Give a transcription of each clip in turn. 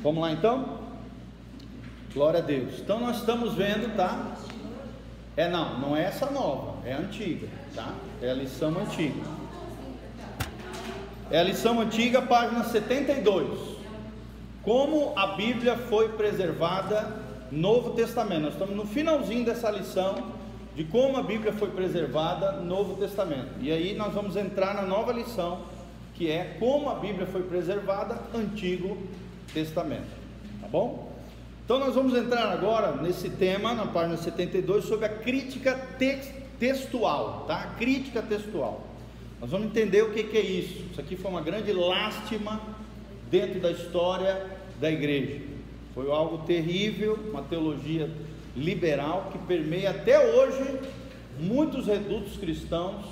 Vamos lá então? Glória a Deus. Então nós estamos vendo, tá? É não, não é essa nova, é antiga, tá? É a lição antiga. É a lição antiga, página 72. Como a Bíblia foi preservada, Novo Testamento. Nós estamos no finalzinho dessa lição de como a Bíblia foi preservada no Novo Testamento. E aí nós vamos entrar na nova lição, que é como a Bíblia foi preservada Antigo Testamento. Tá bom? Então nós vamos entrar agora nesse tema, na página 72, sobre a crítica textual, tá? A crítica textual. Nós vamos entender o que, que é isso. Isso aqui foi uma grande lástima dentro da história da igreja. Foi algo terrível, uma teologia liberal que permeia até hoje muitos redutos cristãos,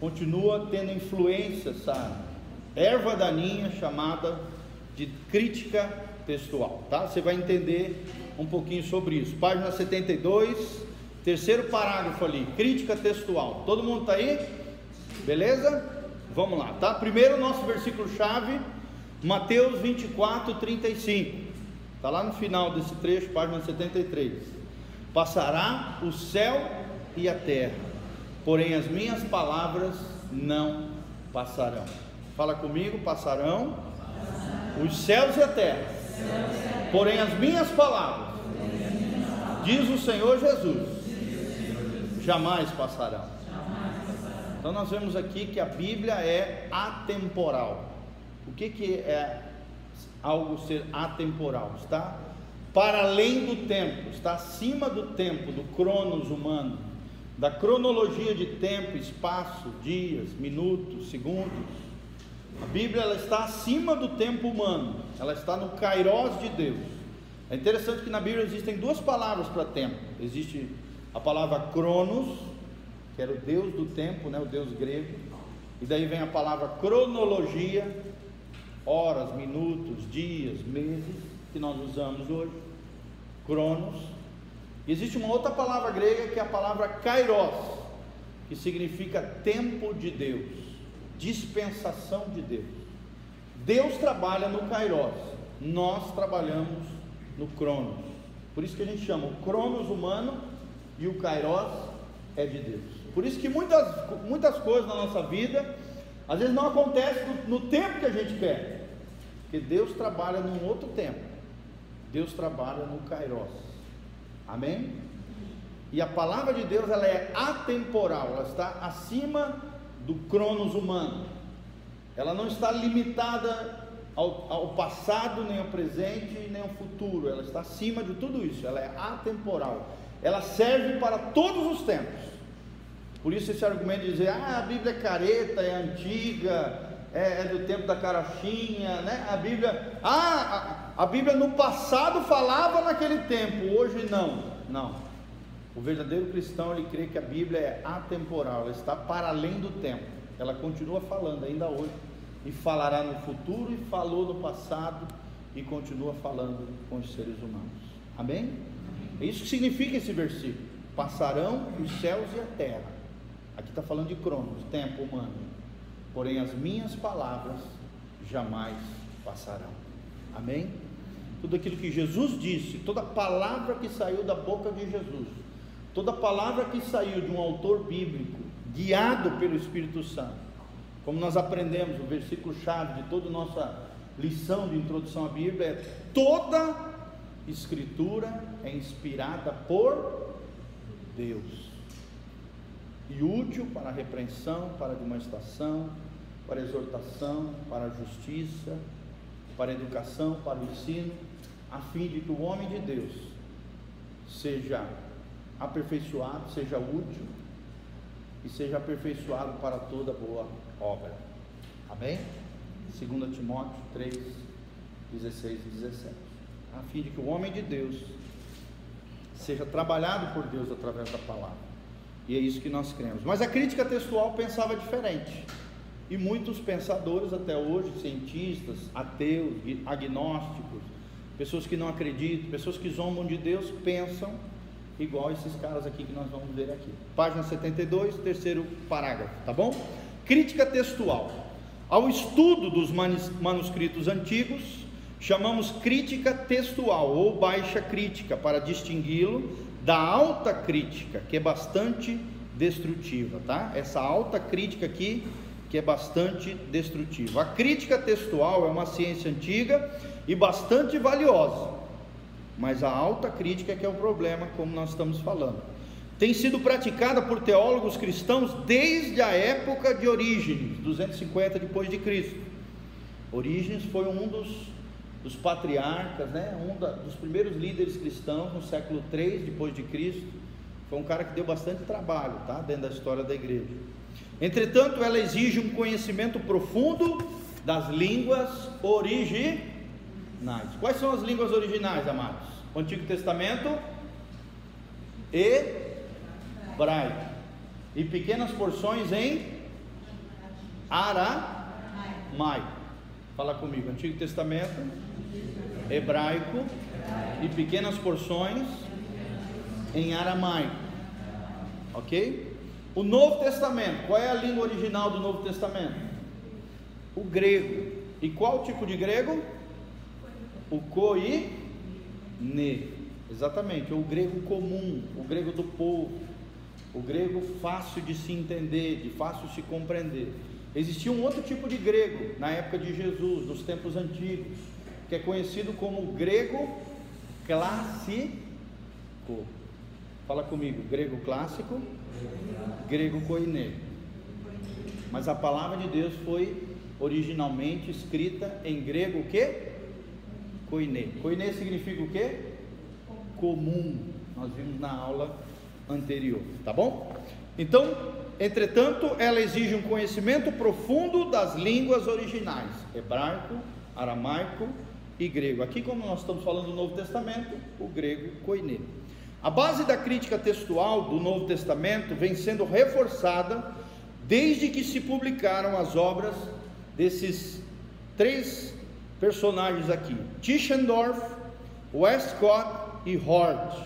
continua tendo influência, essa erva daninha chamada de crítica textual, tá? Você vai entender um pouquinho sobre isso. Página 72, terceiro parágrafo ali, crítica textual. Todo mundo está aí? Beleza? Vamos lá, tá? Primeiro nosso versículo chave, Mateus 24, 35. Está lá no final desse trecho, página 73. Passará o céu e a terra, porém as minhas palavras não passarão. Fala comigo, passarão os céus e a terra, porém as minhas palavras, diz o Senhor Jesus, jamais passarão. Então nós vemos aqui que a Bíblia é atemporal. O que, que é algo ser atemporal? Está para além do tempo, está acima do tempo, do cronos humano, da cronologia de tempo, espaço, dias, minutos, segundos. A Bíblia ela está acima do tempo humano, ela está no kairos de Deus. É interessante que na Bíblia existem duas palavras para tempo. Existe a palavra cronos, que era o Deus do tempo, né, o Deus grego, e daí vem a palavra cronologia, horas, minutos, dias, meses que nós usamos hoje, Cronos. Existe uma outra palavra grega que é a palavra kairos, que significa tempo de Deus, dispensação de Deus. Deus trabalha no kairos, nós trabalhamos no Cronos. Por isso que a gente chama o Cronos humano e o kairos é de Deus. Por isso que muitas, muitas coisas na nossa vida, às vezes não acontecem no, no tempo que a gente quer, porque Deus trabalha num outro tempo. Deus trabalha no Kairos. Amém? E a palavra de Deus ela é atemporal, ela está acima do cronos humano. Ela não está limitada ao, ao, passado, nem ao presente, nem ao futuro. Ela está acima de tudo isso. Ela é atemporal. Ela serve para todos os tempos. Por isso esse argumento de dizer, ah, a Bíblia é careta, é antiga, é, é, do tempo da carochinha, né? A Bíblia, ah, a, a Bíblia no passado falava naquele tempo, hoje não, não. O verdadeiro cristão ele crê que a Bíblia é atemporal, ela está para além do tempo. Ela continua falando ainda hoje e falará no futuro e falou no passado e continua falando com os seres humanos. Amém? É isso que significa esse versículo. Passarão os céus e a terra. Aqui está falando de cronos, tempo humano porém as minhas palavras jamais passarão. Amém? Tudo aquilo que Jesus disse, toda palavra que saiu da boca de Jesus, toda palavra que saiu de um autor bíblico, guiado pelo Espírito Santo, como nós aprendemos, o versículo chave de toda a nossa lição de introdução à Bíblia é toda escritura é inspirada por Deus e útil para a repreensão, para a demonstração, para a exortação, para a justiça, para a educação, para o ensino, a fim de que o homem de Deus seja aperfeiçoado, seja útil e seja aperfeiçoado para toda boa obra. Amém? 2 Timóteo 3, 16 e 17. A fim de que o homem de Deus seja trabalhado por Deus através da palavra e é isso que nós cremos. Mas a crítica textual pensava diferente. E muitos pensadores até hoje, cientistas, ateus, agnósticos, pessoas que não acreditam, pessoas que zombam de Deus, pensam igual esses caras aqui que nós vamos ver aqui. Página 72, terceiro parágrafo, tá bom? Crítica textual. Ao estudo dos manuscritos antigos, chamamos crítica textual ou baixa crítica, para distingui-lo da alta crítica, que é bastante destrutiva, tá? Essa alta crítica aqui, que é bastante destrutiva. A crítica textual é uma ciência antiga e bastante valiosa, mas a alta crítica é que é o problema, como nós estamos falando. Tem sido praticada por teólogos cristãos desde a época de Orígenes, 250 depois de Cristo. Orígenes foi um dos dos patriarcas, né? um da, dos primeiros líderes cristãos no século 3 depois de Cristo. Foi um cara que deu bastante trabalho, tá? Dentro da história da igreja. Entretanto, ela exige um conhecimento profundo das línguas originais. Quais são as línguas originais, amados? Antigo Testamento hebraico e pequenas porções em aramaico. Fala comigo, Antigo Testamento hebraico e pequenas porções em aramaico. Ok? O Novo Testamento, qual é a língua original do Novo Testamento? O grego. E qual tipo de grego? O koine. Exatamente, o grego comum, o grego do povo, o grego fácil de se entender, de fácil se compreender. Existia um outro tipo de grego na época de Jesus, nos tempos antigos, que é conhecido como grego clássico. Fala comigo, grego clássico, grego koiné. Mas a palavra de Deus foi originalmente escrita em grego o quê? Koiné. Koiné significa o quê? Comum. Nós vimos na aula anterior, tá bom? Então, entretanto, ela exige um conhecimento profundo das línguas originais: hebraico, aramaico, e grego. Aqui, como nós estamos falando do Novo Testamento, o grego koiné. A base da crítica textual do Novo Testamento vem sendo reforçada desde que se publicaram as obras desses três personagens aqui: Tischendorf, Westcott e Hort,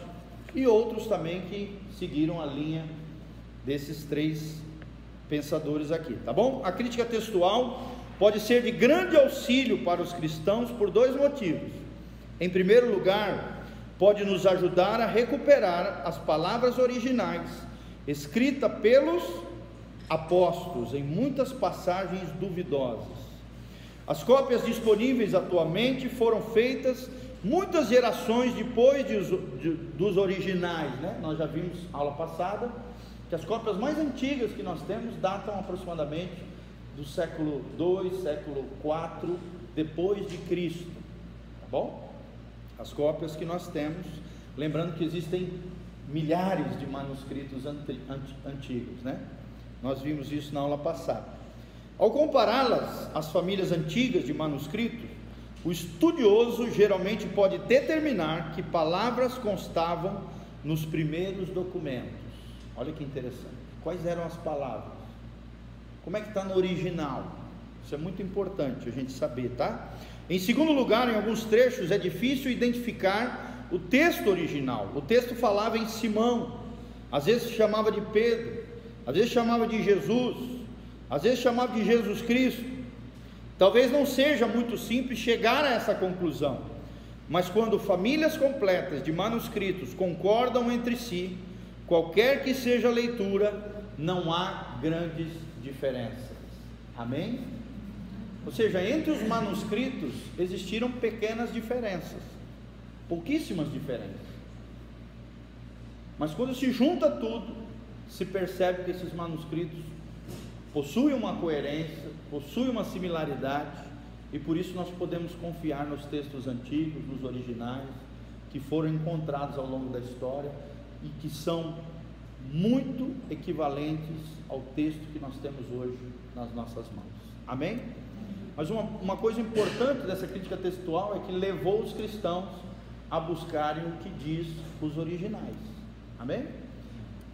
e outros também que seguiram a linha desses três pensadores aqui, tá bom? A crítica textual pode ser de grande auxílio para os cristãos por dois motivos. Em primeiro lugar, pode nos ajudar a recuperar as palavras originais escritas pelos apóstolos em muitas passagens duvidosas. As cópias disponíveis atualmente foram feitas muitas gerações depois de, de, dos originais, né? Nós já vimos aula passada que as cópias mais antigas que nós temos datam aproximadamente do século 2, século 4 depois de Cristo, tá bom? As cópias que nós temos, lembrando que existem milhares de manuscritos antigos, né? Nós vimos isso na aula passada. Ao compará-las às famílias antigas de manuscritos, o estudioso geralmente pode determinar que palavras constavam nos primeiros documentos. Olha que interessante. Quais eram as palavras? Como é que está no original? Isso é muito importante a gente saber, tá? Em segundo lugar, em alguns trechos é difícil identificar o texto original. O texto falava em Simão, às vezes chamava de Pedro, às vezes chamava de Jesus, às vezes chamava de Jesus Cristo. Talvez não seja muito simples chegar a essa conclusão, mas quando famílias completas de manuscritos concordam entre si, qualquer que seja a leitura, não há grandes diferenças. Amém? Ou seja, entre os manuscritos existiram pequenas diferenças, pouquíssimas diferenças. Mas quando se junta tudo, se percebe que esses manuscritos possuem uma coerência, possuem uma similaridade, e por isso nós podemos confiar nos textos antigos, nos originais, que foram encontrados ao longo da história e que são muito equivalentes ao texto que nós temos hoje nas nossas mãos. Amém? Mas uma, uma coisa importante dessa crítica textual é que levou os cristãos a buscarem o que diz os originais. Amém?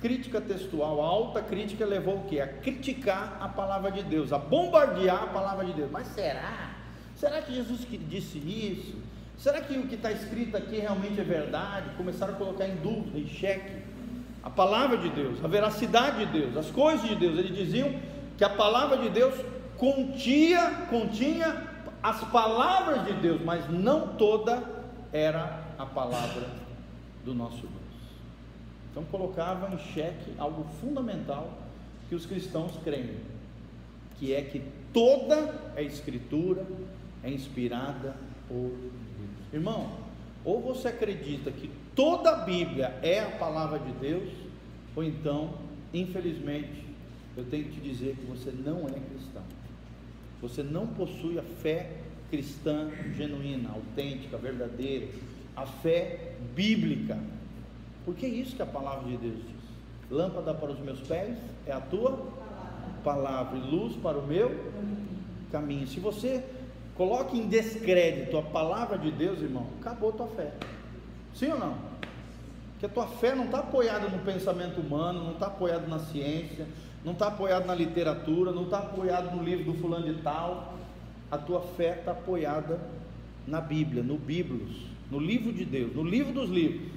Crítica textual, a alta crítica levou o que? A criticar a palavra de Deus, a bombardear a palavra de Deus. Mas será? Será que Jesus disse isso? Será que o que está escrito aqui realmente é verdade? Começaram a colocar em dúvida, em xeque a palavra de Deus, a veracidade de Deus, as coisas de Deus. Eles diziam que a palavra de Deus continha, continha as palavras de Deus, mas não toda era a palavra do nosso Deus. Então colocava em xeque algo fundamental que os cristãos creem, que é que toda a escritura é inspirada por Deus. Irmão, ou você acredita que toda a Bíblia é a palavra de Deus, ou então, infelizmente, eu tenho que te dizer que você não é cristão. Você não possui a fé cristã genuína, autêntica, verdadeira, a fé bíblica. Porque é isso que a palavra de Deus diz. Lâmpada para os meus pés é a tua palavra e luz para o meu caminho. Se você coloca em descrédito a palavra de Deus, irmão, acabou a tua fé. Sim ou não? Porque a tua fé não está apoiada no pensamento humano, não está apoiada na ciência, não está apoiada na literatura, não está apoiada no livro do fulano de tal. A tua fé está apoiada na Bíblia, no Bíblios, no livro de Deus, no livro dos livros,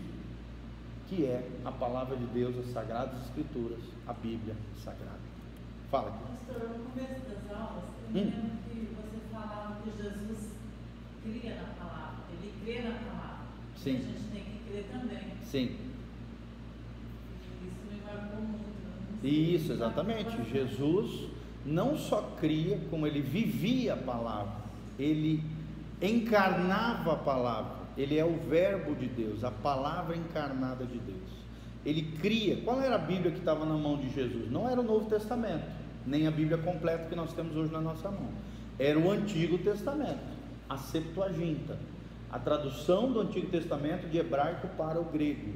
que é a palavra de Deus, as Sagradas Escrituras, a Bíblia Sagrada. Fala. Pastor, no começo das aulas, eu hum. lembro que você falava que Jesus cria na palavra, ele crê na palavra. Sim. A gente tem que crer também. Sim. Isso me marcou muito. Isso, exatamente. Jesus não só cria, como ele vivia a palavra, ele encarnava a palavra, ele é o Verbo de Deus, a palavra encarnada de Deus. Ele cria. Qual era a Bíblia que estava na mão de Jesus? Não era o Novo Testamento, nem a Bíblia completa que nós temos hoje na nossa mão. Era o Antigo Testamento, a Septuaginta, a tradução do Antigo Testamento de hebraico para o grego,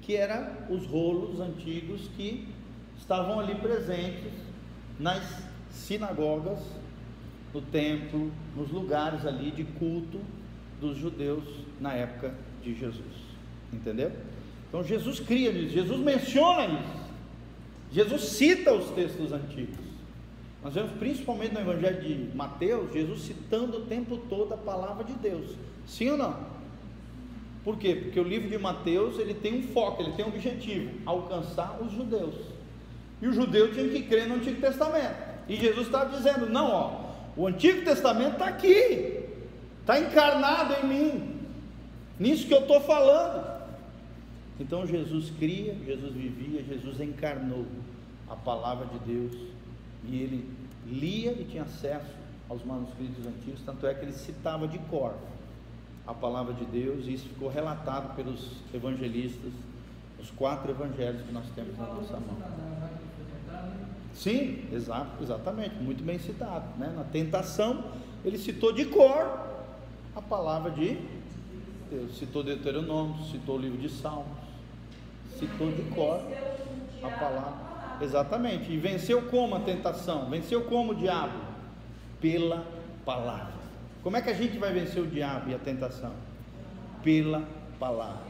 que eram os rolos antigos que estavam ali presentes nas sinagogas, no templo, nos lugares ali de culto dos judeus na época de Jesus. Entendeu? Então Jesus cria nisso, Jesus menciona isso. Jesus cita os textos antigos. Nós vemos principalmente no Evangelho de Mateus, Jesus citando o tempo todo a palavra de Deus. Sim ou não? Por quê? Porque o livro de Mateus ele tem um foco, ele tem um objetivo: alcançar os judeus. E o judeu tinha que crer no Antigo Testamento. E Jesus está dizendo: não, ó, o Antigo Testamento está aqui, está encarnado em mim, nisso que eu estou falando. Então Jesus cria, Jesus vivia, Jesus encarnou a palavra de Deus e ele lia e tinha acesso aos manuscritos antigos, tanto é que ele citava de cor a palavra de Deus e isso ficou relatado pelos evangelistas, os quatro evangelhos que nós temos na nossa mão. Sim, exato, exatamente, muito bem citado. Né? Na tentação, ele citou de cor a palavra de Deus, citou Deuteronômio, citou o livro de Salmos, citou de cor a palavra. Exatamente, e venceu como a tentação? Venceu como o diabo? Pela palavra. Como é que a gente vai vencer o diabo e a tentação? Pela palavra.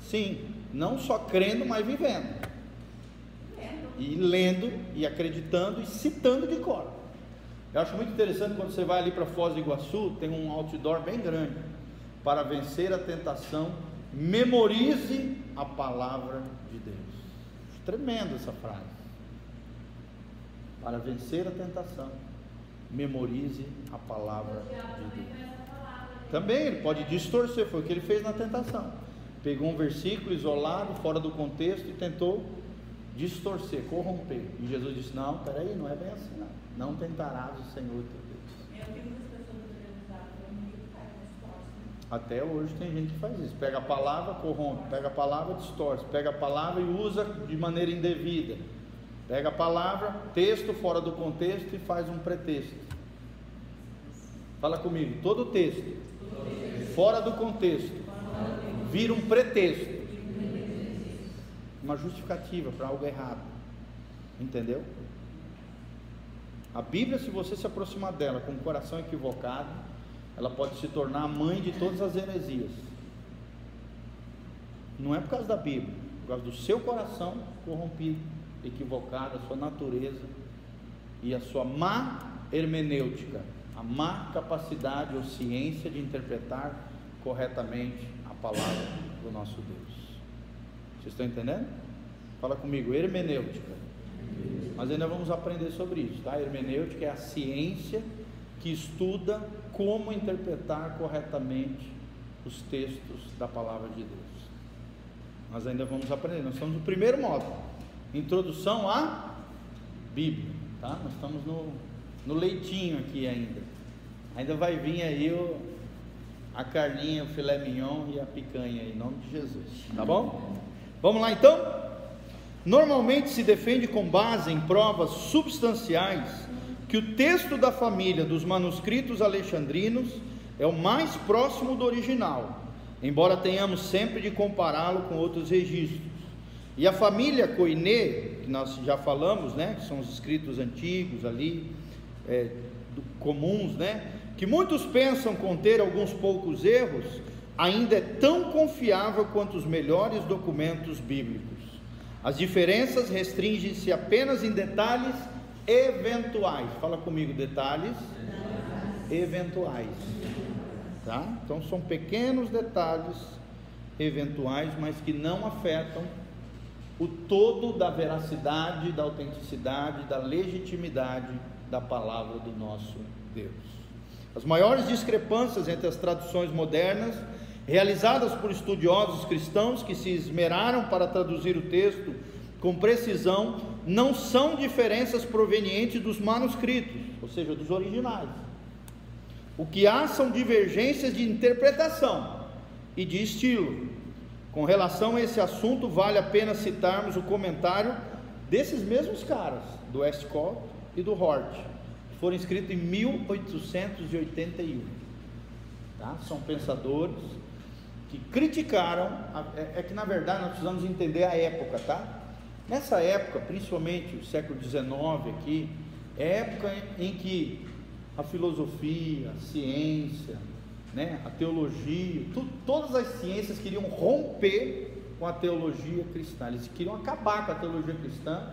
Sim, não só crendo, mas vivendo. E lendo, e acreditando, e citando de cor. Eu acho muito interessante quando você vai ali para Foz do Iguaçu, tem um outdoor bem grande. Para vencer a tentação, memorize a palavra de Deus. Tremendo essa frase. Para vencer a tentação, memorize a palavra de Deus. Também ele pode distorcer, foi o que ele fez na tentação pegou um versículo isolado, fora do contexto, e tentou distorcer, corromper. E Jesus disse: Não, peraí, não é bem assim, não. Não tentarás o Senhor teu Deus. Até hoje tem gente que faz isso. Pega a palavra, corrompe. Pega a palavra, distorce. Pega a palavra e usa de maneira indevida. Pega a palavra, texto fora do contexto e faz um pretexto. Fala comigo, todo texto fora do contexto vira um pretexto, uma justificativa para algo errado. Entendeu? A Bíblia, se você se aproximar dela com o coração equivocado, ela pode se tornar a mãe de todas as heresias. Não é por causa da Bíblia, é por causa do seu coração corrompido, equivocado, a sua natureza e a sua má hermenêutica, a má capacidade ou ciência de interpretar corretamente palavra do nosso Deus. Vocês estão entendendo? Fala comigo, hermenêutica. Mas ainda vamos aprender sobre isso, tá? Hermenêutica é a ciência que estuda como interpretar corretamente os textos da palavra de Deus. Nós ainda vamos aprender. Nós estamos no primeiro módulo, introdução à Bíblia, tá? Nós estamos no, no leitinho aqui ainda. Ainda vai vir aí o, a carninha, o filé mignon e a picanha, em nome de Jesus, tá bom? Vamos lá então? Normalmente se defende com base em provas substanciais que o texto da família dos manuscritos alexandrinos é o mais próximo do original, embora tenhamos sempre de compará-lo com outros registros. E a família Coiné, que nós já falamos, né, que são os escritos antigos ali, é, comuns, né, que muitos pensam conter alguns poucos erros, ainda é tão confiável quanto os melhores documentos bíblicos. As diferenças restringem-se apenas em detalhes eventuais. Fala comigo, detalhes eventuais. Tá? Então são pequenos detalhes eventuais, mas que não afetam o todo da veracidade, da autenticidade, da legitimidade da palavra do nosso Deus. As maiores discrepâncias entre as traduções modernas realizadas por estudiosos cristãos que se esmeraram para traduzir o texto com precisão, não são diferenças provenientes dos manuscritos, ou seja, dos originais. O que há são divergências de interpretação e de estilo. Com relação a esse assunto, vale a pena citarmos o comentário desses mesmos caras, do Westcott e do Hort, que foram escritos em 1881. Tá? São pensadores que criticaram, é, é, que na verdade nós precisamos entender a época, tá? Nessa época, principalmente o século XIX aqui, é época em que a filosofia, a ciência, né, a teologia, tu, todas as ciências queriam romper com a teologia cristã, eles queriam acabar com a teologia cristã,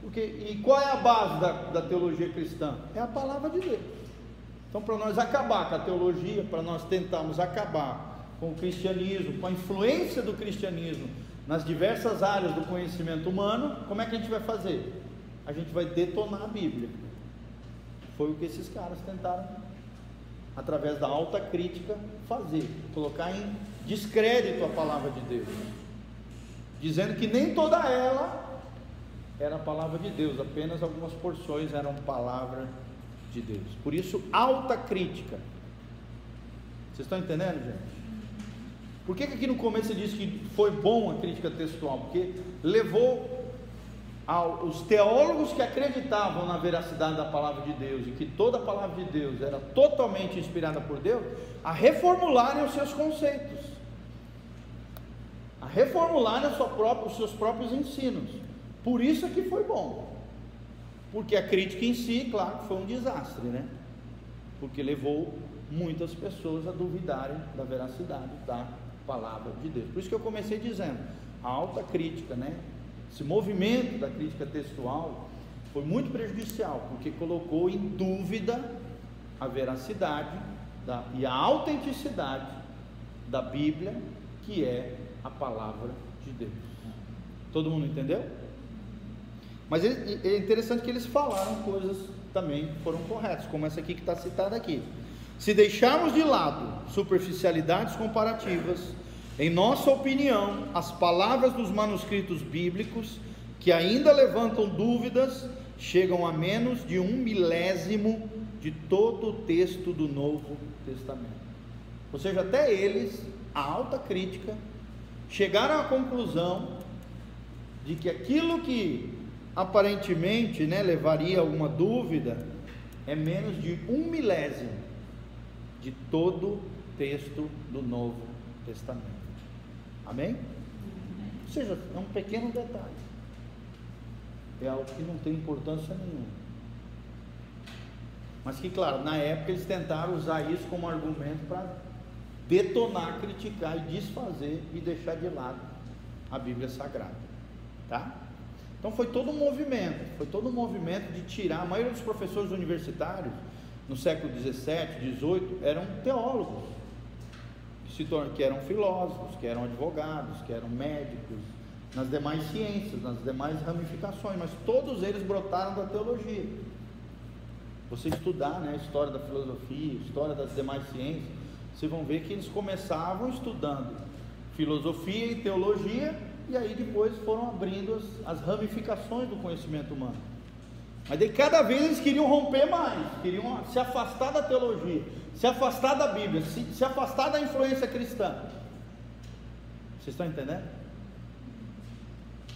porque, e qual é a base da, da teologia cristã? É a palavra de Deus. Então, para nós acabar com a teologia, para nós tentarmos acabar com o cristianismo, com a influência do cristianismo nas diversas áreas do conhecimento humano, como é que a gente vai fazer? A gente vai detonar a Bíblia. Foi o que esses caras tentaram, através da alta crítica, fazer, colocar em descrédito a palavra de Deus, dizendo que nem toda ela era a palavra de Deus, apenas algumas porções eram palavra de Deus. Por isso, alta crítica. Vocês estão entendendo, gente? Por que, que aqui no começo ele disse que foi bom a crítica textual? Porque levou aos teólogos que acreditavam na veracidade da palavra de Deus e que toda a palavra de Deus era totalmente inspirada por Deus, a reformularem os seus conceitos, a reformularem própria, os seus próprios ensinos. Por isso é que foi bom. Porque a crítica em si, claro, foi um desastre, né? Porque levou muitas pessoas a duvidarem da veracidade da palavra de Deus. Por isso que eu comecei dizendo, a alta crítica, né? Esse movimento da crítica textual foi muito prejudicial, porque colocou em dúvida a veracidade da, e a autenticidade da Bíblia, que é a palavra de Deus. Todo mundo entendeu? Mas é interessante que eles falaram coisas também que foram corretas, como essa aqui que está citada aqui. Se deixarmos de lado superficialidades comparativas, em nossa opinião, as palavras dos manuscritos bíblicos, que ainda levantam dúvidas, chegam a menos de um milésimo de todo o texto do Novo Testamento. Ou seja, até eles, a alta crítica, chegaram à conclusão de que aquilo que aparentemente né, levaria alguma dúvida é menos de um milésimo de todo texto do Novo Testamento. Amém? Ou seja, é um pequeno detalhe. É algo que não tem importância nenhuma. Mas que, claro, na época eles tentaram usar isso como argumento para detonar, criticar e desfazer e deixar de lado a Bíblia Sagrada. Tá? Então foi todo um movimento, foi todo um movimento de tirar. A maioria dos professores universitários no século 17, 18, eram teólogos, que, eram filósofos, que eram advogados, que eram médicos, nas demais ciências, nas demais ramificações, mas todos eles brotaram da teologia. Você estudar né, a história da filosofia, a história das demais ciências, vocês vão ver que eles começavam estudando filosofia e teologia, e aí depois foram abrindo as, as ramificações do conhecimento humano. Mas daí cada vez eles queriam romper mais, queriam se afastar da teologia, se afastar da Bíblia, se, se afastar da influência cristã. Vocês estão entendendo?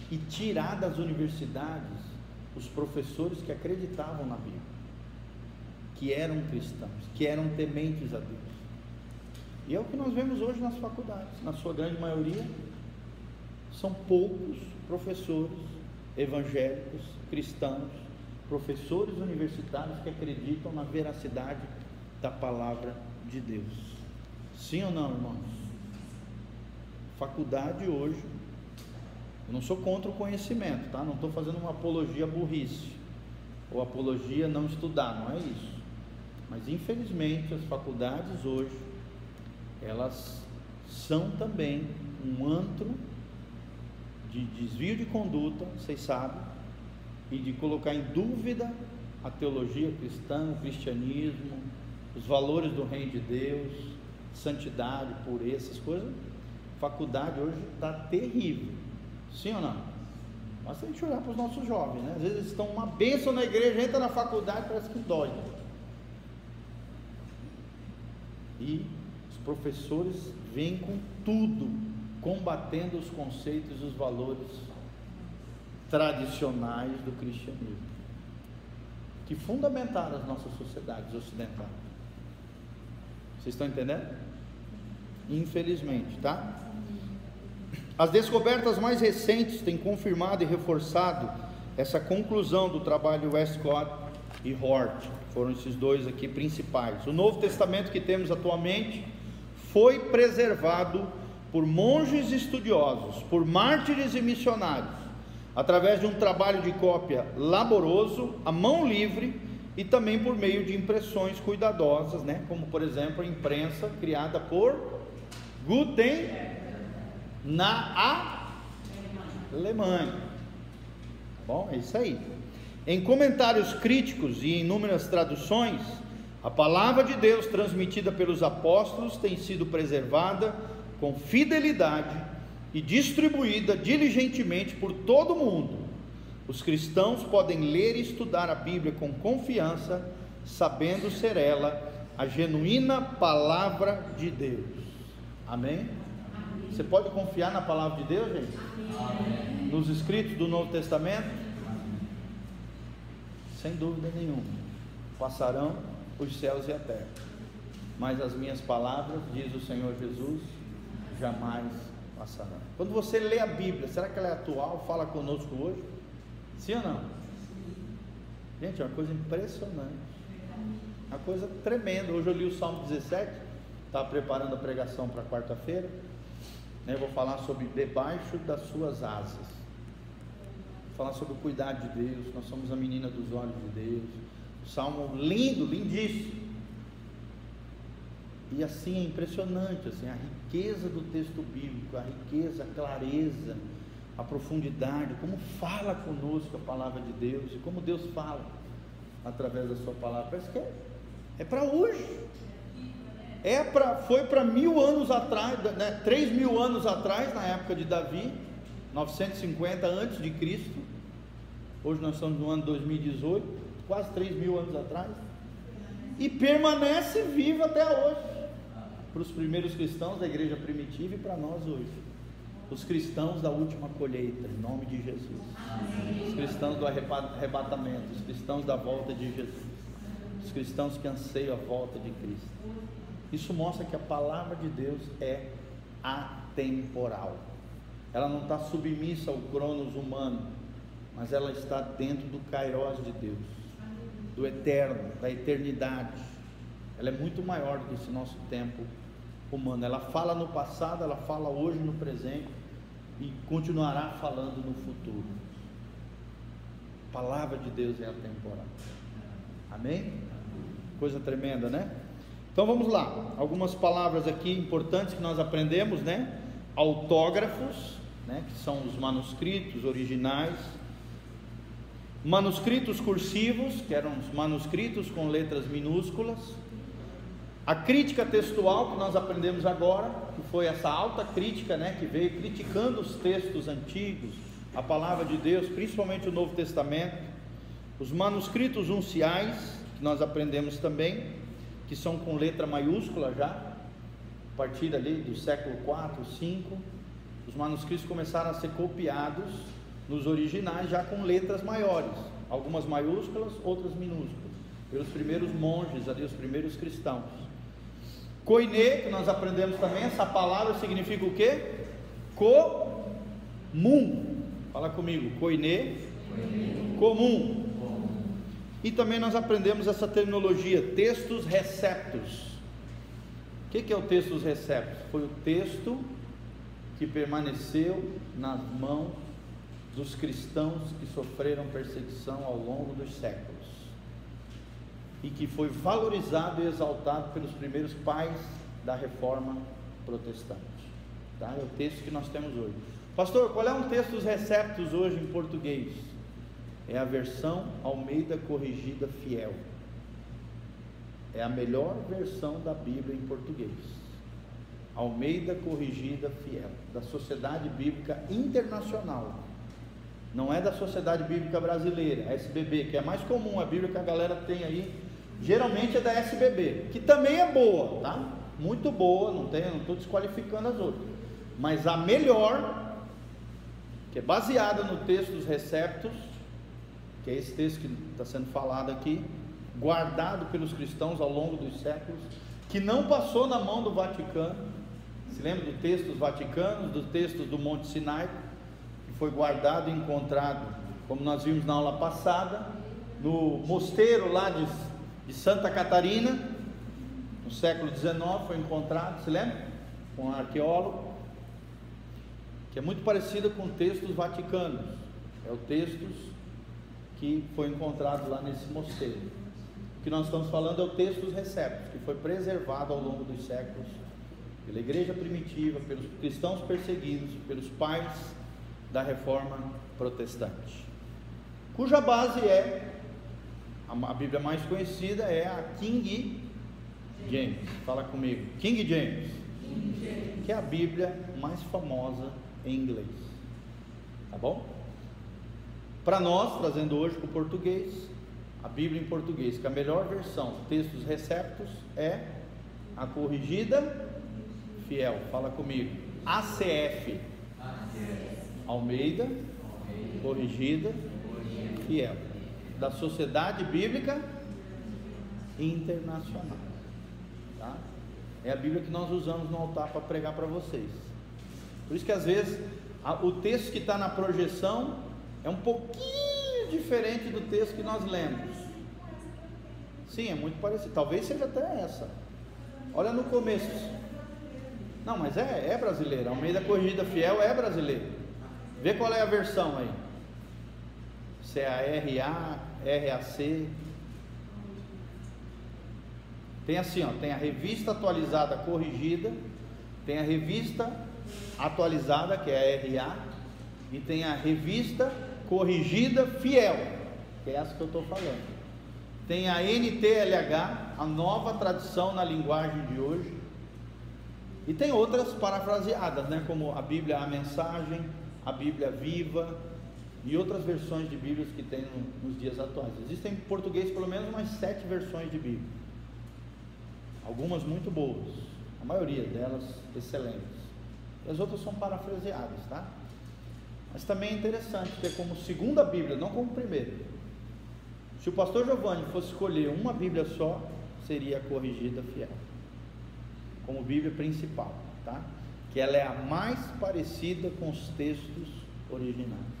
E tirar das universidades os professores que acreditavam na Bíblia, que eram cristãos, que eram tementes a Deus. E é o que nós vemos hoje nas faculdades, na sua grande maioria, são poucos professores evangélicos, cristãos, professores universitários que acreditam na veracidade da palavra de Deus. Sim ou não, irmãos? Faculdade hoje, eu não sou contra o conhecimento, tá? Não estou fazendo uma apologia burrice ou apologia não estudar, não é isso. Mas infelizmente as faculdades hoje elas são também um antro de desvio de conduta, vocês sabem, e de colocar em dúvida a teologia cristã, o cristianismo, os valores do reino de Deus, santidade, pureza, essas coisas. A faculdade hoje está terrível. Sim ou não? Basta a gente olhar para os nossos jovens, né? Às vezes eles estão uma bênção na igreja, entra na faculdade, parece que dói. E os professores vêm com tudo, combatendo os conceitos e os valores tradicionais do cristianismo, que fundamentaram as nossas sociedades ocidentais. Vocês estão entendendo? Infelizmente, tá? As descobertas mais recentes têm confirmado e reforçado essa conclusão do trabalho Westcott e Hort. Foram esses dois aqui principais. O Novo Testamento que temos atualmente foi preservado por monges estudiosos, por mártires e missionários através de um trabalho de cópia laboroso, à mão livre e também por meio de impressões cuidadosas, né? como por exemplo a imprensa criada por Guten na Alemanha. Bom, é isso aí. Em comentários críticos e inúmeras traduções, a palavra de Deus transmitida pelos apóstolos tem sido preservada com fidelidade e distribuída diligentemente por todo o mundo. Os cristãos podem ler e estudar a Bíblia com confiança, sabendo ser ela a genuína palavra de Deus. Amém? Amém. Você pode confiar na palavra de Deus, gente? Amém. Nos escritos do Novo Testamento? Sem dúvida nenhuma. Passarão os céus e a terra. Mas as minhas palavras, diz o Senhor Jesus, jamais Quando você lê a Bíblia, será que ela é atual? Fala conosco hoje? Sim ou não? Gente, é uma coisa impressionante. Uma coisa tremenda. Hoje eu li o Salmo 17, estava preparando a pregação para quarta-feira. Né, eu vou falar sobre debaixo das suas asas. Vou falar sobre o cuidado de Deus. Nós somos a menina dos olhos de Deus. O salmo lindo, lindíssimo. E assim é impressionante, assim, a riqueza do texto bíblico, a riqueza, a clareza, a profundidade, como fala conosco a palavra de Deus e como Deus fala através da sua palavra. Parece que é, é para hoje. É para, foi para mil anos atrás, né, três mil anos atrás, na época de Davi, 950 antes de Cristo. Hoje nós estamos no ano 2018, quase três mil anos atrás. E permanece vivo até hoje para os primeiros cristãos da igreja primitiva e para nós hoje. Os cristãos da última colheita, em nome de Jesus. Amém. Os cristãos do arrebatamento, os cristãos da volta de Jesus. Os cristãos que anseiam a volta de Cristo. Isso mostra que a palavra de Deus é atemporal. Ela não está submissa ao cronos humano, mas ela está dentro do kairos de Deus, do eterno, da eternidade. Ela é muito maior do que esse nosso tempo humana. Ela fala no passado, ela fala hoje no presente e continuará falando no futuro. A palavra de Deus é atemporal. Amém? Coisa tremenda, né? Então vamos lá. Algumas palavras aqui importantes que nós aprendemos, né? Autógrafos, né, que são os manuscritos originais, manuscritos cursivos, que eram os manuscritos com letras minúsculas, a crítica textual que nós aprendemos agora, que foi essa alta crítica, né, que veio criticando os textos antigos, a palavra de Deus, principalmente o Novo Testamento, os manuscritos unciais, que nós aprendemos também, que são com letra maiúscula já, a partir ali do século 4, 5, os manuscritos começaram a ser copiados nos originais já com letras maiores, algumas maiúsculas, outras minúsculas, pelos primeiros monges ali, os primeiros cristãos. Koine, que nós aprendemos também, essa palavra significa o quê? Comum. Fala comigo, koine, comum. E também nós aprendemos essa terminologia, textos receptos. O que, que é o textos receptos? Foi o texto que permaneceu nas mãos dos cristãos que sofreram perseguição ao longo dos séculos e que foi valorizado e exaltado pelos primeiros pais da reforma protestante. Tá? É o texto que nós temos hoje. Pastor, qual é um texto dos receptos hoje em português? É a versão Almeida Corrigida Fiel. É a melhor versão da Bíblia em português. Almeida Corrigida Fiel, da Sociedade Bíblica Internacional. Não é da Sociedade Bíblica Brasileira, a SBB, que é mais comum a Bíblia que a galera tem aí. Geralmente é da SBB, que também é boa, tá? Muito boa, não tem, não estou desqualificando as outras. Mas a melhor, que é baseada no texto dos receptos, que é esse texto que está sendo falado aqui, guardado pelos cristãos ao longo dos séculos, que não passou na mão do Vaticano. Se lembra do texto dos Vaticanos, dos textos do Monte Sinai, que foi guardado e encontrado, como nós vimos na aula passada, no mosteiro lá de, de Santa Catarina, no século XIX, foi encontrado, se lembra? Com um arqueólogo, que é muito parecido com textos vaticanos. É o textos que foi encontrado lá nesse mosteiro. O que nós estamos falando é o texto dos receptos, que foi preservado ao longo dos séculos pela igreja primitiva, pelos cristãos perseguidos, pelos pais da reforma protestante, cuja base é a Bíblia mais conhecida é a King James. Fala comigo, King James, que é a Bíblia mais famosa em inglês. Tá bom? Para nós, trazendo hoje para o português, a Bíblia em português, que a melhor versão, textos receptos, é a corrigida fiel. Fala comigo. ACF. Almeida, corrigida, fiel. Da Sociedade Bíblica Internacional. Tá? É a Bíblia que nós usamos no altar para pregar para vocês. Por isso que às vezes a, o texto que está na projeção é um pouquinho diferente do texto que nós lemos. Sim, é muito parecido. Talvez seja até essa. Olha no começo. Não, mas é, é brasileira. Almeida Corrigida Fiel é brasileiro. Vê qual é a versão aí. C-A-R-A, R-A-C. Tem assim, ó, tem a revista atualizada corrigida, tem a revista atualizada, que é a RA, e tem a revista corrigida fiel, que é essa que eu estou falando. Tem a NTLH, a nova tradução na linguagem de hoje. E tem outras parafraseadas, né, como a Bíblia a Mensagem, a Bíblia Viva e outras versões de Bíblias que tem no, nos dias atuais. Existem em português pelo menos umas sete versões de Bíblia. Algumas muito boas, a maioria delas excelentes. E as outras são parafraseadas, tá? Mas também é interessante ter como segunda Bíblia, não como primeira. Se o pastor Giovanni fosse escolher uma Bíblia só, seria a corrigida fiel. Como Bíblia principal, tá? Que ela é a mais parecida com os textos originais.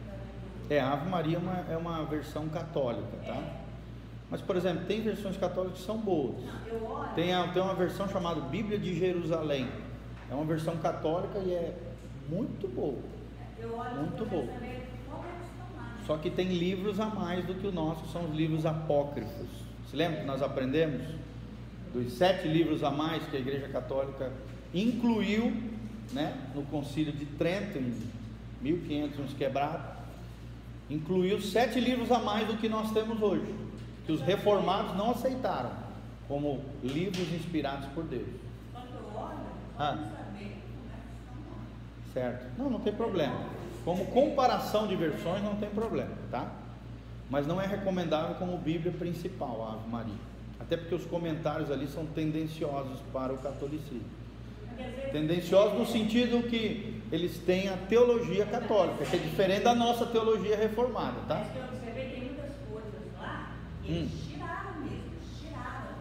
É, a Ave Maria é uma, é uma versão católica, tá? É. Mas, por exemplo, tem versões católicas que são boas. Não. Tem, a- tem uma versão chamada Bíblia de Jerusalém. É uma versão católica e é muito boa. Eu olho Muito qual é. Só que tem livros a mais do que o nosso, são os livros apócrifos. Se lembra que nós aprendemos? Dos sete livros a mais que a Igreja Católica incluiu né, no Concílio de Trento, em 1500, uns quebrados, incluiu sete livros a mais do que nós temos hoje, que os reformados não aceitaram como livros inspirados por Deus. Ah. Certo? Não, não tem problema. Como comparação de versões não tem problema, tá? Mas não é recomendável como Bíblia principal a Ave Maria. Até porque os comentários ali são tendenciosos para o catolicismo. Tendenciosos no sentido que eles têm a teologia católica, que é diferente da nossa teologia reformada, tá? Mas que eu observei, tem muitas coisas lá, e eles Hum. tiraram mesmo, tiraram.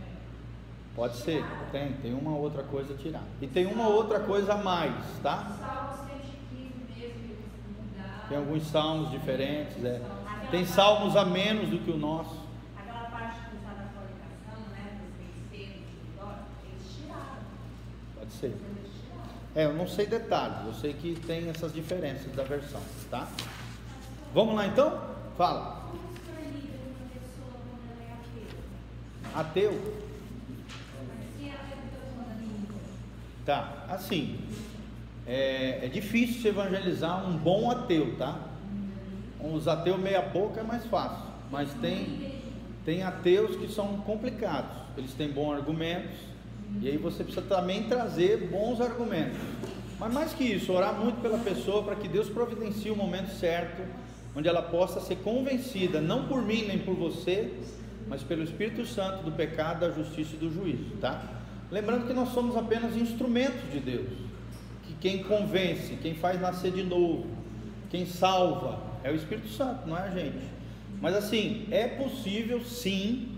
É. Pode ser, tem, tem uma outra coisa a tirar. E tem uma outra coisa a mais, tá? Salmo 115 mesmo, eles mudaram. Tem alguns salmos diferentes, é. Tem salmos a menos do que o nosso. Aquela parte que fala da fornicação, né, dos mistérios, eles tiraram. É, eu não sei detalhes, eu sei que tem essas diferenças da versão, tá? Vamos lá então? Fala. Ateu? Tá, assim. É, é difícil se evangelizar um bom ateu, tá? Os ateus meia boca é mais fácil, mas tem, tem ateus que são complicados. Eles têm bons argumentos, e aí você precisa também trazer bons argumentos. Mas mais que isso, orar muito pela pessoa para que Deus providencie o momento certo, onde ela possa ser convencida, não por mim nem por você, mas pelo Espírito Santo do pecado, da justiça e do juízo, tá? Lembrando que nós somos apenas instrumentos de Deus, que quem convence, quem faz nascer de novo, quem salva é o Espírito Santo, não é a gente. Mas assim, é possível sim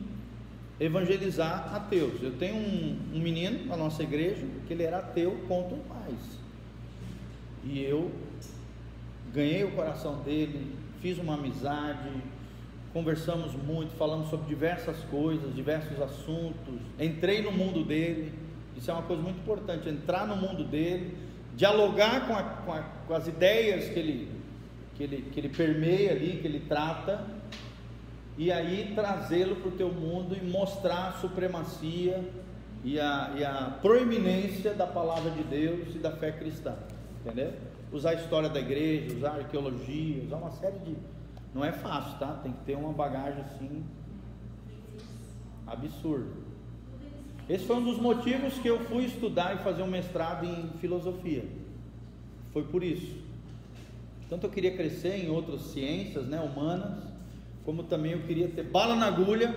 evangelizar ateus. Eu tenho um, um menino na nossa igreja que ele era ateu contra o pais. E eu ganhei o coração dele, fiz uma amizade, conversamos muito, falamos sobre diversas coisas, diversos assuntos. Entrei no mundo dele, isso é uma coisa muito importante, entrar no mundo dele, dialogar com, a- com a- com as ideias que ele, que, ele, que ele permeia ali, que ele trata, e aí trazê-lo para o teu mundo e mostrar a supremacia e a, e a proeminência da palavra de Deus e da fé cristã, entendeu? Usar a história da igreja, usar arqueologia, usar uma série de. Não é fácil, tá? Tem que ter uma bagagem assim absurda. Esse foi um dos motivos que eu fui estudar e fazer um mestrado em filosofia. Foi por isso. Tanto eu queria crescer em outras ciências, né, humanas, como também eu queria ter bala na agulha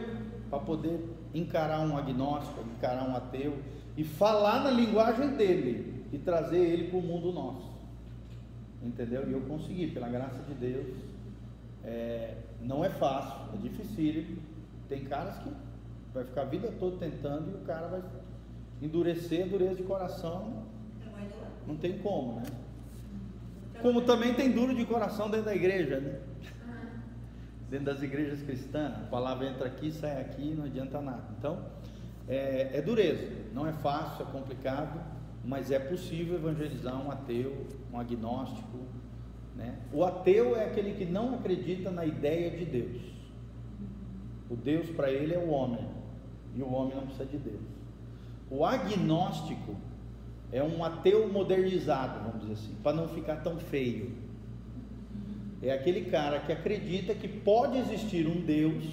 para poder encarar um agnóstico, encarar um ateu e falar na linguagem dele e trazer ele para o mundo nosso. Entendeu? E eu consegui, pela graça de Deus. É, não é fácil, é difícil. Tem caras que vai ficar a vida toda tentando e o cara vai endurecer, dureza de coração, não tem como, né? Como também tem duro de coração dentro da igreja, né? Dentro das igrejas cristãs, a palavra entra aqui, sai aqui, não adianta nada. Então, é, é dureza, não é fácil, é complicado, mas é possível evangelizar um ateu, um agnóstico. Né? O ateu é aquele que não acredita na ideia de Deus. O Deus para ele é o homem, e o homem não precisa de Deus. O agnóstico é um ateu modernizado, vamos dizer assim, para não ficar tão feio. É aquele cara que acredita que pode existir um Deus,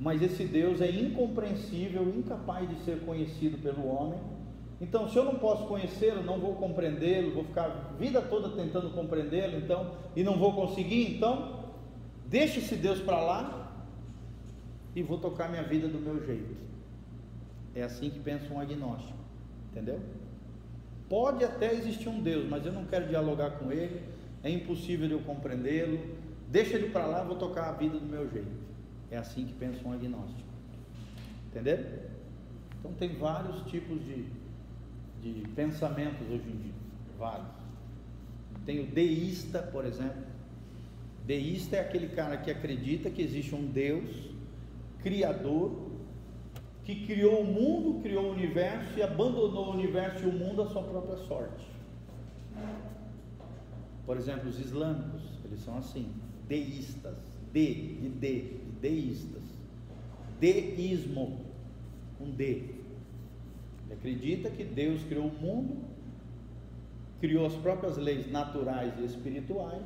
mas esse Deus é incompreensível, incapaz de ser conhecido pelo homem. Então, se eu não posso conhecê-lo, não vou compreendê-lo, vou ficar a vida toda tentando compreendê-lo, então, e não vou conseguir, então, deixa esse Deus para lá e vou tocar minha vida do meu jeito. É assim que pensa um agnóstico, entendeu? Pode até existir um Deus, mas eu não quero dialogar com ele, é impossível eu compreendê-lo. Deixa ele para lá, vou tocar a vida do meu jeito. É assim que pensa um agnóstico. Entendeu? Então tem vários tipos de, de pensamentos hoje em dia. Vários. Tem o deísta, por exemplo. Deísta é aquele cara que acredita que existe um Deus criador que criou o mundo, criou o universo e abandonou o universo e o mundo à sua própria sorte. Por exemplo, os islâmicos, eles são assim, deístas, de, de, de, de deístas. Deísmo, um D. Ele acredita que Deus criou o mundo, criou as próprias leis naturais e espirituais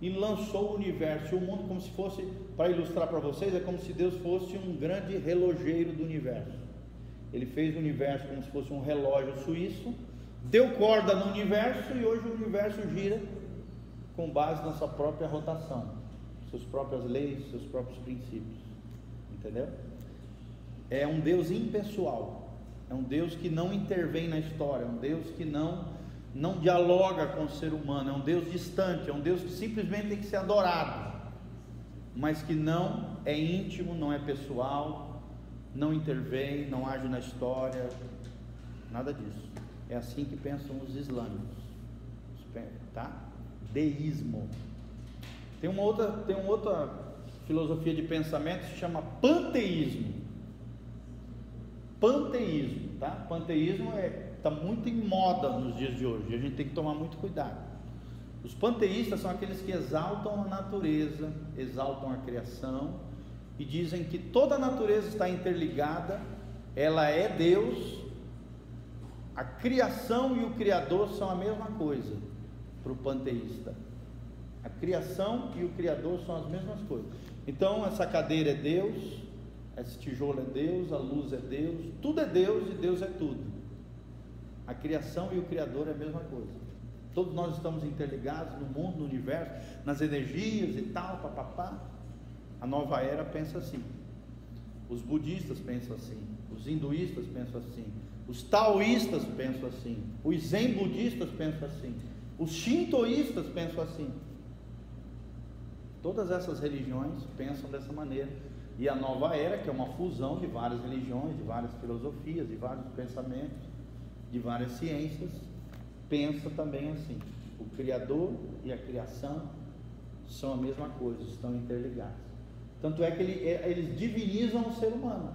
e lançou o universo o mundo como se fosse, para ilustrar para vocês, é como se Deus fosse um grande relojeiro do universo. Ele fez o universo como se fosse um relógio suíço, deu corda no universo e hoje o universo gira com base na sua própria rotação, suas próprias leis, seus próprios princípios. Entendeu? É um Deus impessoal, é um Deus que não intervém na história, é um Deus que não não dialoga com o ser humano, é um Deus distante, é um Deus que simplesmente tem que ser adorado, mas que não é íntimo, não é pessoal, não intervém, não age na história, nada disso. É assim que pensam os islâmicos, tá? Deísmo. Tem uma outra, tem uma outra filosofia de pensamento que se chama panteísmo. Panteísmo, tá? Panteísmo é está muito em moda nos dias de hoje, a gente tem que tomar muito cuidado. Os panteístas são aqueles que exaltam a natureza, exaltam a criação e dizem que toda a natureza está interligada, ela é Deus, a criação e o Criador são a mesma coisa para o panteísta. A criação e o Criador são as mesmas coisas. Então, essa cadeira é Deus, esse tijolo é Deus, a luz é Deus, tudo é Deus e Deus é tudo. A criação e o Criador é a mesma coisa. Todos nós estamos interligados no mundo, no universo, nas energias e tal, papapá. A nova era pensa assim. Os budistas pensam assim. Os hinduístas pensam assim. Os taoístas pensam assim. Os zen budistas pensam assim. Os shintoístas pensam assim. Todas essas religiões pensam dessa maneira. E a nova era, que é uma fusão de várias religiões, de várias filosofias, de vários pensamentos, de várias ciências, pensa também assim: o Criador e a criação são a mesma coisa, estão interligados. Tanto é que ele, é, eles divinizam o ser humano,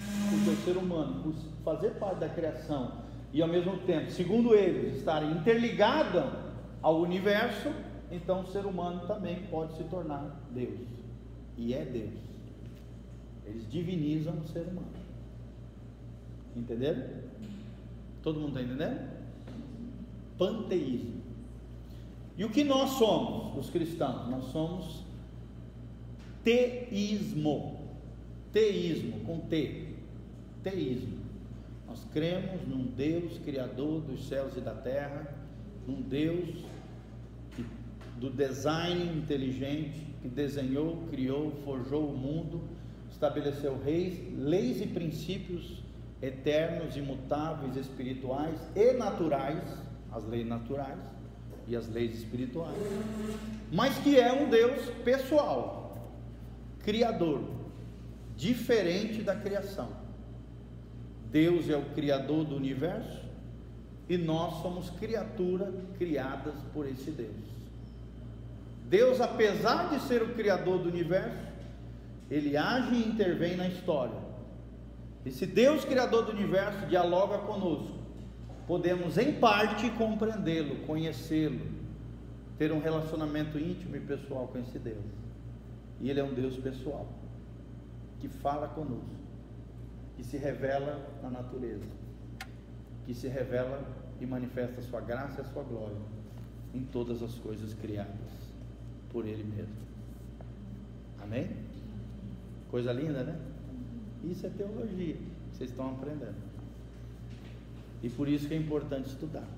o ser humano, por fazer parte da criação e ao mesmo tempo, segundo eles, estarem interligados ao universo, então o ser humano também pode se tornar Deus, e é Deus. Eles divinizam o ser humano. Entenderam? Todo mundo está entendendo? Panteísmo. E o que nós somos, os cristãos? Nós somos teísmo. Teísmo, com T. Teísmo. Nós cremos num Deus criador dos céus e da terra, num Deus que, do design inteligente, que desenhou, criou, forjou o mundo, estabeleceu reis, leis e princípios eternos, imutáveis, espirituais e naturais, as leis naturais e as leis espirituais, mas que é um Deus pessoal, criador, diferente da criação. Deus é o criador do universo e nós somos criaturas criadas por esse Deus. Deus, apesar de ser o criador do universo, ele age e intervém na história esse Deus Criador do universo dialoga conosco. Podemos, em parte, compreendê-lo, conhecê-lo, ter um relacionamento íntimo e pessoal com esse Deus. E Ele é um Deus pessoal, que fala conosco, que se revela na natureza, que se revela e manifesta a sua graça e a sua glória em todas as coisas criadas por Ele mesmo. Amém? Coisa linda, né? Isso é teologia, vocês estão aprendendo. E por isso que é importante estudar.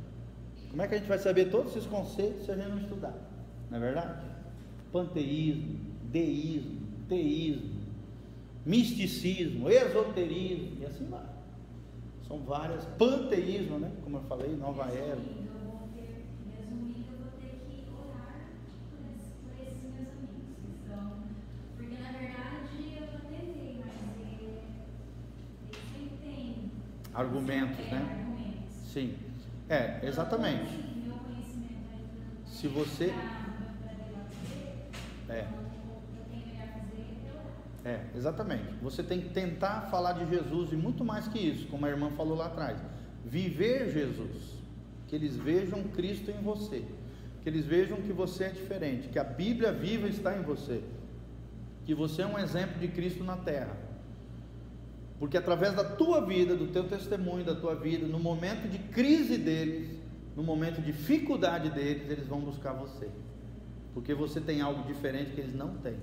Como é que a gente vai saber todos esses conceitos se a gente não estudar? Não é verdade? Panteísmo, deísmo, teísmo, misticismo, esoterismo e assim vai. São várias. Panteísmo, né? Como eu falei, nova era. argumentos, né? Sim. É, exatamente. Se você. É. É, exatamente. Você tem que tentar falar de Jesus e muito mais que isso, como a irmã falou lá atrás. Viver Jesus. Que eles vejam Cristo em você. Que eles vejam que você é diferente. Que a Bíblia viva está em você. Que você é um exemplo de Cristo na terra. Porque através da tua vida, do teu testemunho, da tua vida, no momento de crise deles, no momento de dificuldade deles, eles vão buscar você. Porque você tem algo diferente que eles não têm.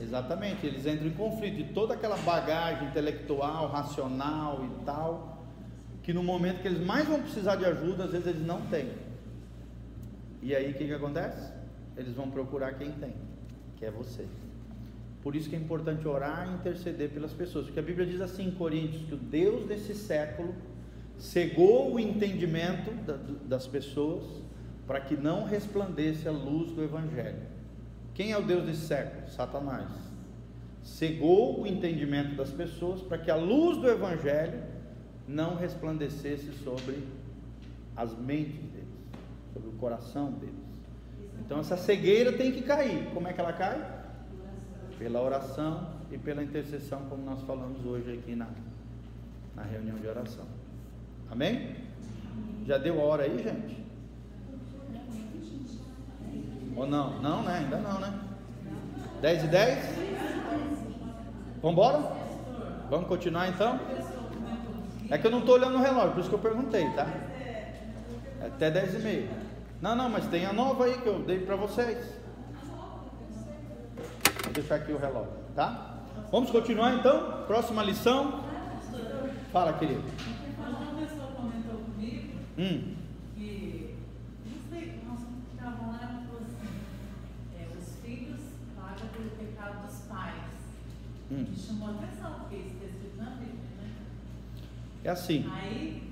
Exatamente, eles entram em conflito de toda aquela bagagem intelectual, racional e tal, que no momento que eles mais vão precisar de ajuda, às vezes eles não têm. E aí o que, que acontece? Eles vão procurar quem tem, que é você. Por isso que é importante orar e interceder pelas pessoas, porque a Bíblia diz assim em Coríntios que o Deus desse século cegou o entendimento das pessoas para que não resplandeça a luz do Evangelho. Quem é o Deus desse século? Satanás. Cegou o entendimento das pessoas para que a luz do Evangelho não resplandecesse sobre as mentes deles, sobre o coração deles. Então essa cegueira tem que cair. Como é que ela cai? Pela oração e pela intercessão, como nós falamos hoje aqui na, na reunião de oração. Amém? Já deu a hora aí, gente? Ou não? Não, né? Ainda não, né? 10 e 10? Vamos embora? Vamos continuar então? É que eu não estou olhando o relógio, por isso que eu perguntei, tá? É até 10 e meia. Não, não, mas tem a nova aí que eu dei para vocês. Vou deixar aqui o relógio, tá? Vamos continuar então? Próxima lição. Fala, querido. Hum. Hum. Me chamou atenção, porque isso está escrito na Bíblia, né? É assim. Aí,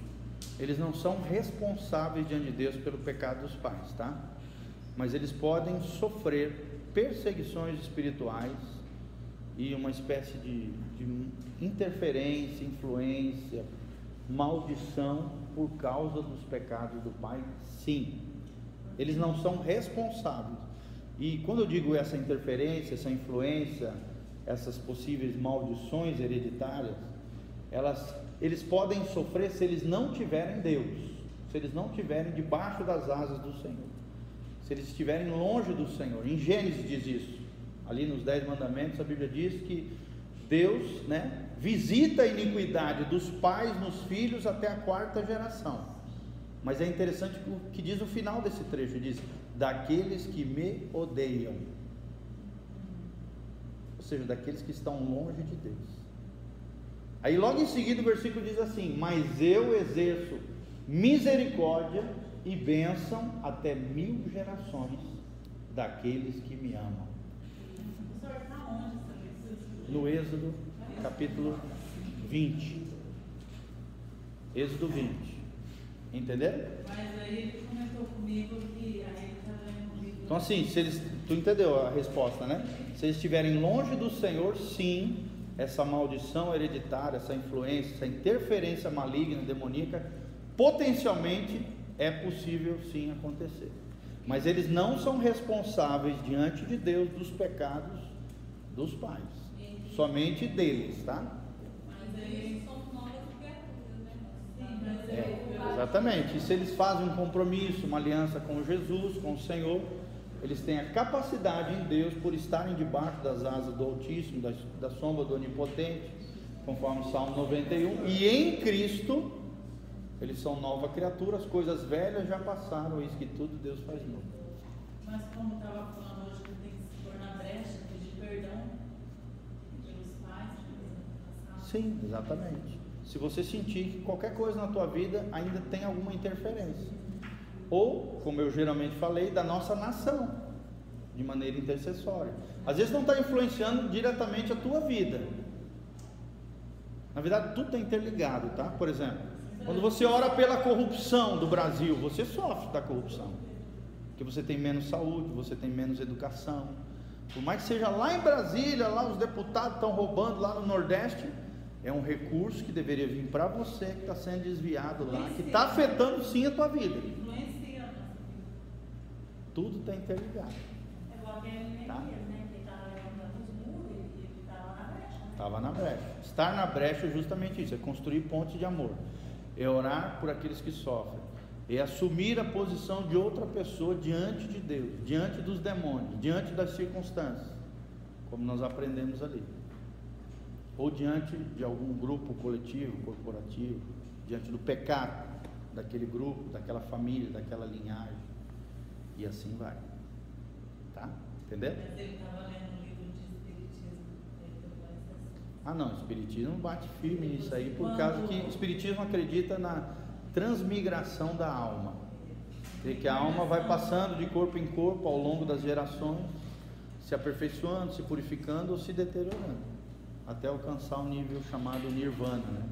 eles não são responsáveis diante de Deus pelo pecado dos pais, tá? Mas eles podem sofrer perseguições espirituais e uma espécie de, de interferência, influência, maldição por causa dos pecados do pai, sim. Eles não são responsáveis. E quando eu digo essa interferência, essa influência, essas possíveis maldições hereditárias, elas, eles podem sofrer se eles não tiverem Deus, se eles não estiverem debaixo das asas do Senhor, se eles estiverem longe do Senhor. Em Gênesis diz isso, ali nos Dez Mandamentos, a Bíblia diz que Deus né, visita a iniquidade dos pais nos filhos até a quarta geração. Mas é interessante o que diz o final desse trecho: diz, daqueles que me odeiam seja, daqueles que estão longe de Deus. Aí logo em seguida o versículo diz assim: Mas eu exerço misericórdia e bênção até mil gerações daqueles que me amam. No Êxodo, capítulo 20. Êxodo 20. Entenderam? Mas aí ele comentou comigo que está Então assim, se eles, tu entendeu a resposta, né? Se eles estiverem longe do Senhor, sim, essa maldição hereditária, essa influência, essa interferência maligna, demoníaca, potencialmente é possível sim acontecer. Mas eles não são responsáveis diante de Deus dos pecados dos pais, somente deles, tá? Mas eles são né? É, exatamente. E se eles fazem um compromisso, uma aliança com Jesus, com o Senhor, eles têm a capacidade em Deus, por estarem debaixo das asas do Altíssimo, da, da sombra do Onipotente, conforme o Salmo 91, e em Cristo, eles são nova criatura, as coisas velhas já passaram, isso que tudo Deus faz novo. Mas como estava falando hoje, que tem que se pôr na brecha, pedir perdão pelos pais, pelos Sim, exatamente. Se você sentir que qualquer coisa na tua vida ainda tem alguma interferência ou, como eu geralmente falei, da nossa nação, de maneira intercessória. Às vezes não está influenciando diretamente a tua vida. Na verdade, tudo está interligado, tá? Por exemplo, quando você ora pela corrupção do Brasil, você sofre da corrupção. Porque você tem menos saúde, você tem menos educação. Por mais que seja lá em Brasília, lá os deputados estão roubando lá no Nordeste, é um recurso que deveria vir para você que está sendo desviado lá, que está afetando sim a tua vida. Tudo está interligado. É igual aquele Tá. Né? Que estava levantando os muros e ele estava na brecha. né? Estava na brecha. Estar na brecha é justamente isso, é construir pontes de amor. É orar por aqueles que sofrem. É assumir a posição de outra pessoa diante de Deus, diante dos demônios, diante das circunstâncias, como nós aprendemos ali. Ou diante de algum grupo coletivo, corporativo, diante do pecado daquele grupo, daquela família, daquela linhagem. E assim vai. Tá? Entendeu? Mas ele estava lendo um livro de espiritismo. Assim. Ah não, Espiritismo bate firme nisso aí, por causa que o Espiritismo acredita na transmigração da alma. E que a alma vai passando de corpo em corpo ao longo das gerações, se aperfeiçoando, se purificando ou se deteriorando, até alcançar o nível chamado nirvana, né?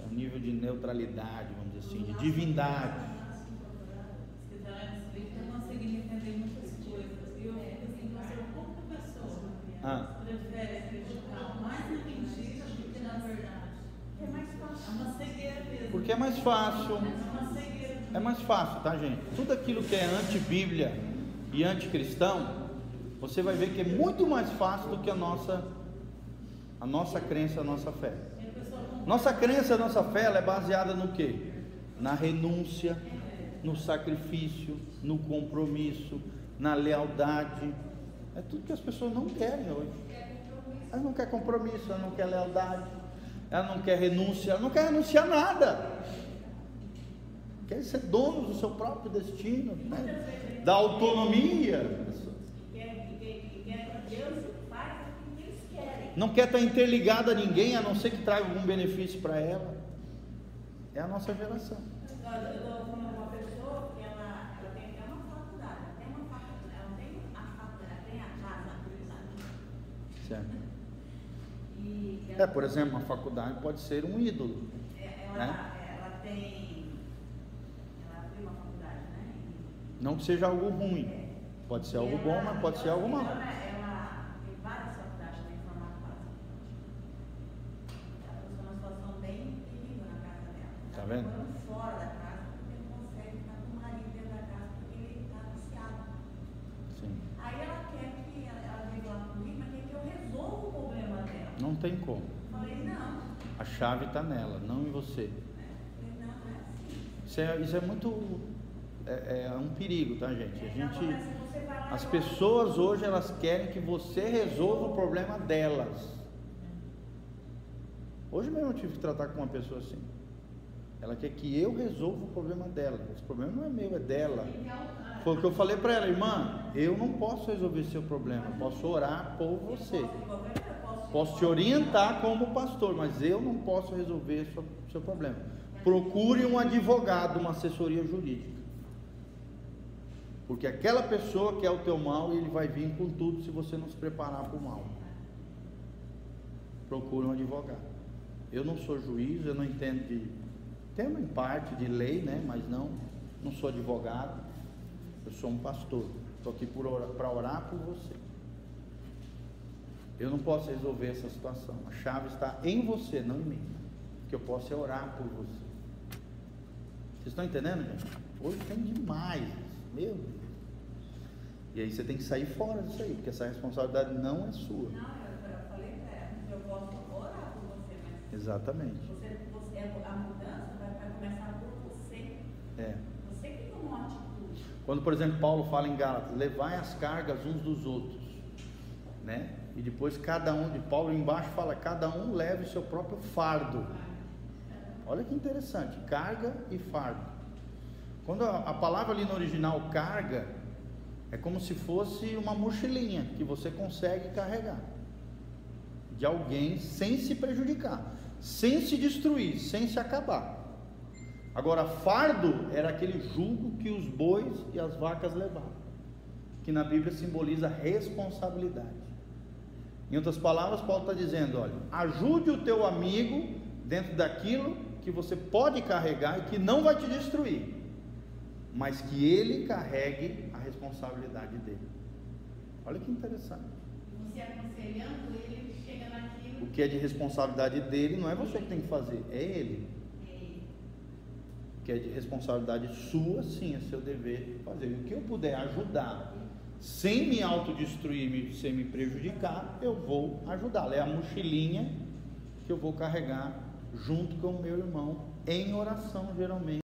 É um nível de neutralidade, vamos dizer assim, de divindade. Se você está lendo esse livro, está entender muitas coisas. E eu fico assim, pouca pessoa. Ah. Prefere acreditar mais na mentira do que na verdade. É mais fácil. É uma cegueira mesmo. Porque é mais fácil. É uma cegueira. É mais fácil, tá, gente? Tudo aquilo que é anti-bíblia e anticristão, você vai ver que é muito mais fácil do que a nossa a nossa crença, a nossa fé. Nossa crença, a nossa fé, ela é baseada no quê? Na renúncia, no sacrifício, no compromisso, na lealdade. É tudo que as pessoas não querem hoje. Ela não quer compromisso, ela não quer lealdade, ela não quer renúncia, ela não quer renunciar nada. Quer ser dono do seu próprio destino, né? da autonomia. Não quer estar interligada a ninguém, a não ser que traga algum benefício para ela. É a nossa geração. Eu estou falando com uma pessoa que ela, ela tem até uma faculdade, ela tem uma faculdade, ela tem a faculdade, ela tem a casa, sabe? Certo. E É, por exemplo, uma faculdade pode ser um ídolo. É, ela, né? ela tem. Ela abriu uma faculdade, né? Não que seja algo ruim. Pode ser algo bom, mas pode ser algo mau. Ela tem várias faculdades também formato básico. Ela passou uma situação bem terrível na casa dela. Tá Ela vendo? morando fora da casa porque não consegue ficar com o marido dentro da casa porque ele está viciado. Sim. Aí ela quer que ela, ela veio lá comigo, mas quer que eu resolva o problema dela. Não tem como. Falei, não. A chave está nela, não em você. Isso é, isso é muito. É, é um perigo, tá, gente? A gente. As pessoas hoje elas querem que você resolva o problema delas. Hoje mesmo eu tive que tratar com uma pessoa assim. Ela quer que eu resolva o problema dela. Esse problema não é meu, é dela. Foi o que eu falei para ela, irmã. Eu não posso resolver seu problema. Posso orar por você. Posso te orientar como pastor, mas eu não posso resolver seu, seu problema. Procure um advogado, uma assessoria jurídica. Porque aquela pessoa quer o teu mal ele vai vir com tudo se você não se preparar para o mal. Procure um advogado. Eu não sou juiz, eu não entendo de. Tenho em parte de lei, né? Mas não, não sou advogado. Eu sou um pastor. Estou aqui para orar por você. Eu não posso resolver essa situação. A chave está em você, não em mim. Que eu posso é orar por você. Vocês estão entendendo, gente? Hoje tem demais. Meu Deus. E aí você tem que sair fora disso aí, porque essa responsabilidade não é sua. Não, eu, falei pra ela, eu posso orar por você, mas Exatamente. você, você, a mudança vai, começar por você. É. Você que tomou uma atitude. Quando, por exemplo, Paulo fala em Gálatas, levai as cargas uns dos outros, né? E depois cada um, de Paulo embaixo fala, cada um leve o seu próprio fardo. Olha que interessante, carga e fardo. Quando a, a palavra ali no original carga, é como se fosse uma mochilinha que você consegue carregar de alguém sem se prejudicar, sem se destruir, sem se acabar. Agora, fardo era aquele jugo que os bois e as vacas levavam, que na Bíblia simboliza responsabilidade. Em outras palavras, Paulo está dizendo: olha, ajude o teu amigo dentro daquilo que você pode carregar e que não vai te destruir, mas que ele carregue a responsabilidade dele. Olha que interessante. Você aconselhando ele, chega naquilo. O que é de responsabilidade dele não é você que tem que fazer, é ele. é, que que é de responsabilidade sua, sim, é seu dever fazer. O que eu puder ajudar, sem me autodestruir, sem me prejudicar, eu vou ajudá-lo. É a mochilinha que eu vou carregar junto com o meu irmão em oração, geralmente.